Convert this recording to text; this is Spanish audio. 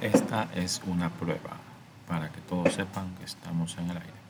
Esta es una prueba para que todos sepan que estamos en el aire.